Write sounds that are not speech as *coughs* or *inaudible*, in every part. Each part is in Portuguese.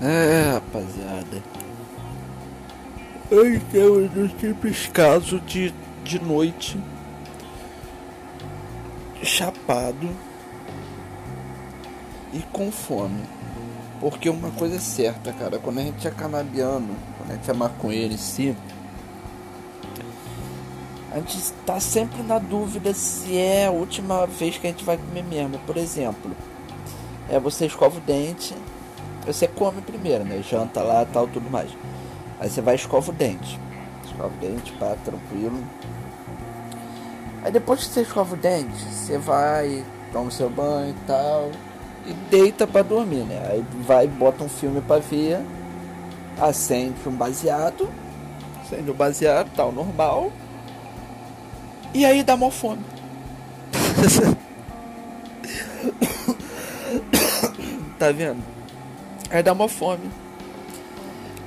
É, rapaziada. Aí temos dos tipos caso de, de noite, chapado e com fome. Porque uma coisa é certa, cara, quando a gente é canabiano, quando a gente é maconheiro em si, a gente está sempre na dúvida se é a última vez que a gente vai comer mesmo. Por exemplo, é você escova o dente, você come primeiro, né? Janta lá tal, tudo mais. Aí você vai escova o dente. Escova o dente, pá, tranquilo. Aí depois que você escova o dente, você vai, toma o seu banho e tal e deita para dormir, né? Aí vai, bota um filme para ver, acende um baseado, acende um baseado, tal, normal. E aí dá mó fome. *coughs* tá vendo? Aí dá mó fome.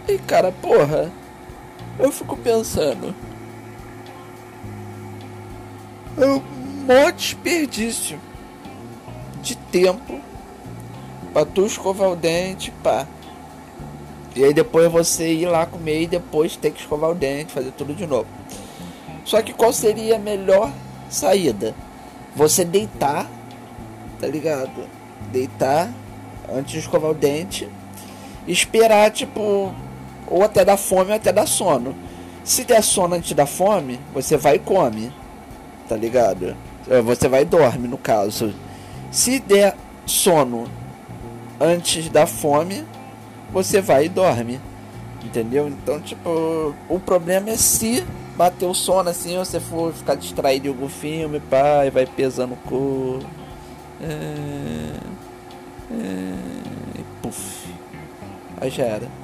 E cara, porra, eu fico pensando. É um mó desperdício de tempo pra tu escovar o dente, pá. E aí depois você ir lá comer e depois ter que escovar o dente, fazer tudo de novo. Só que qual seria a melhor saída? Você deitar, tá ligado? Deitar antes de escovar o dente, esperar tipo ou até dar fome ou até dar sono. Se der sono antes da fome, você vai e come, tá ligado? Você vai e dorme no caso. Se der sono antes da fome, você vai e dorme. Entendeu? Então, tipo, o problema é se bater o sono assim, você for ficar distraído em algum filme, pai, vai pesando o corpo. É, é, puf. Aí já era.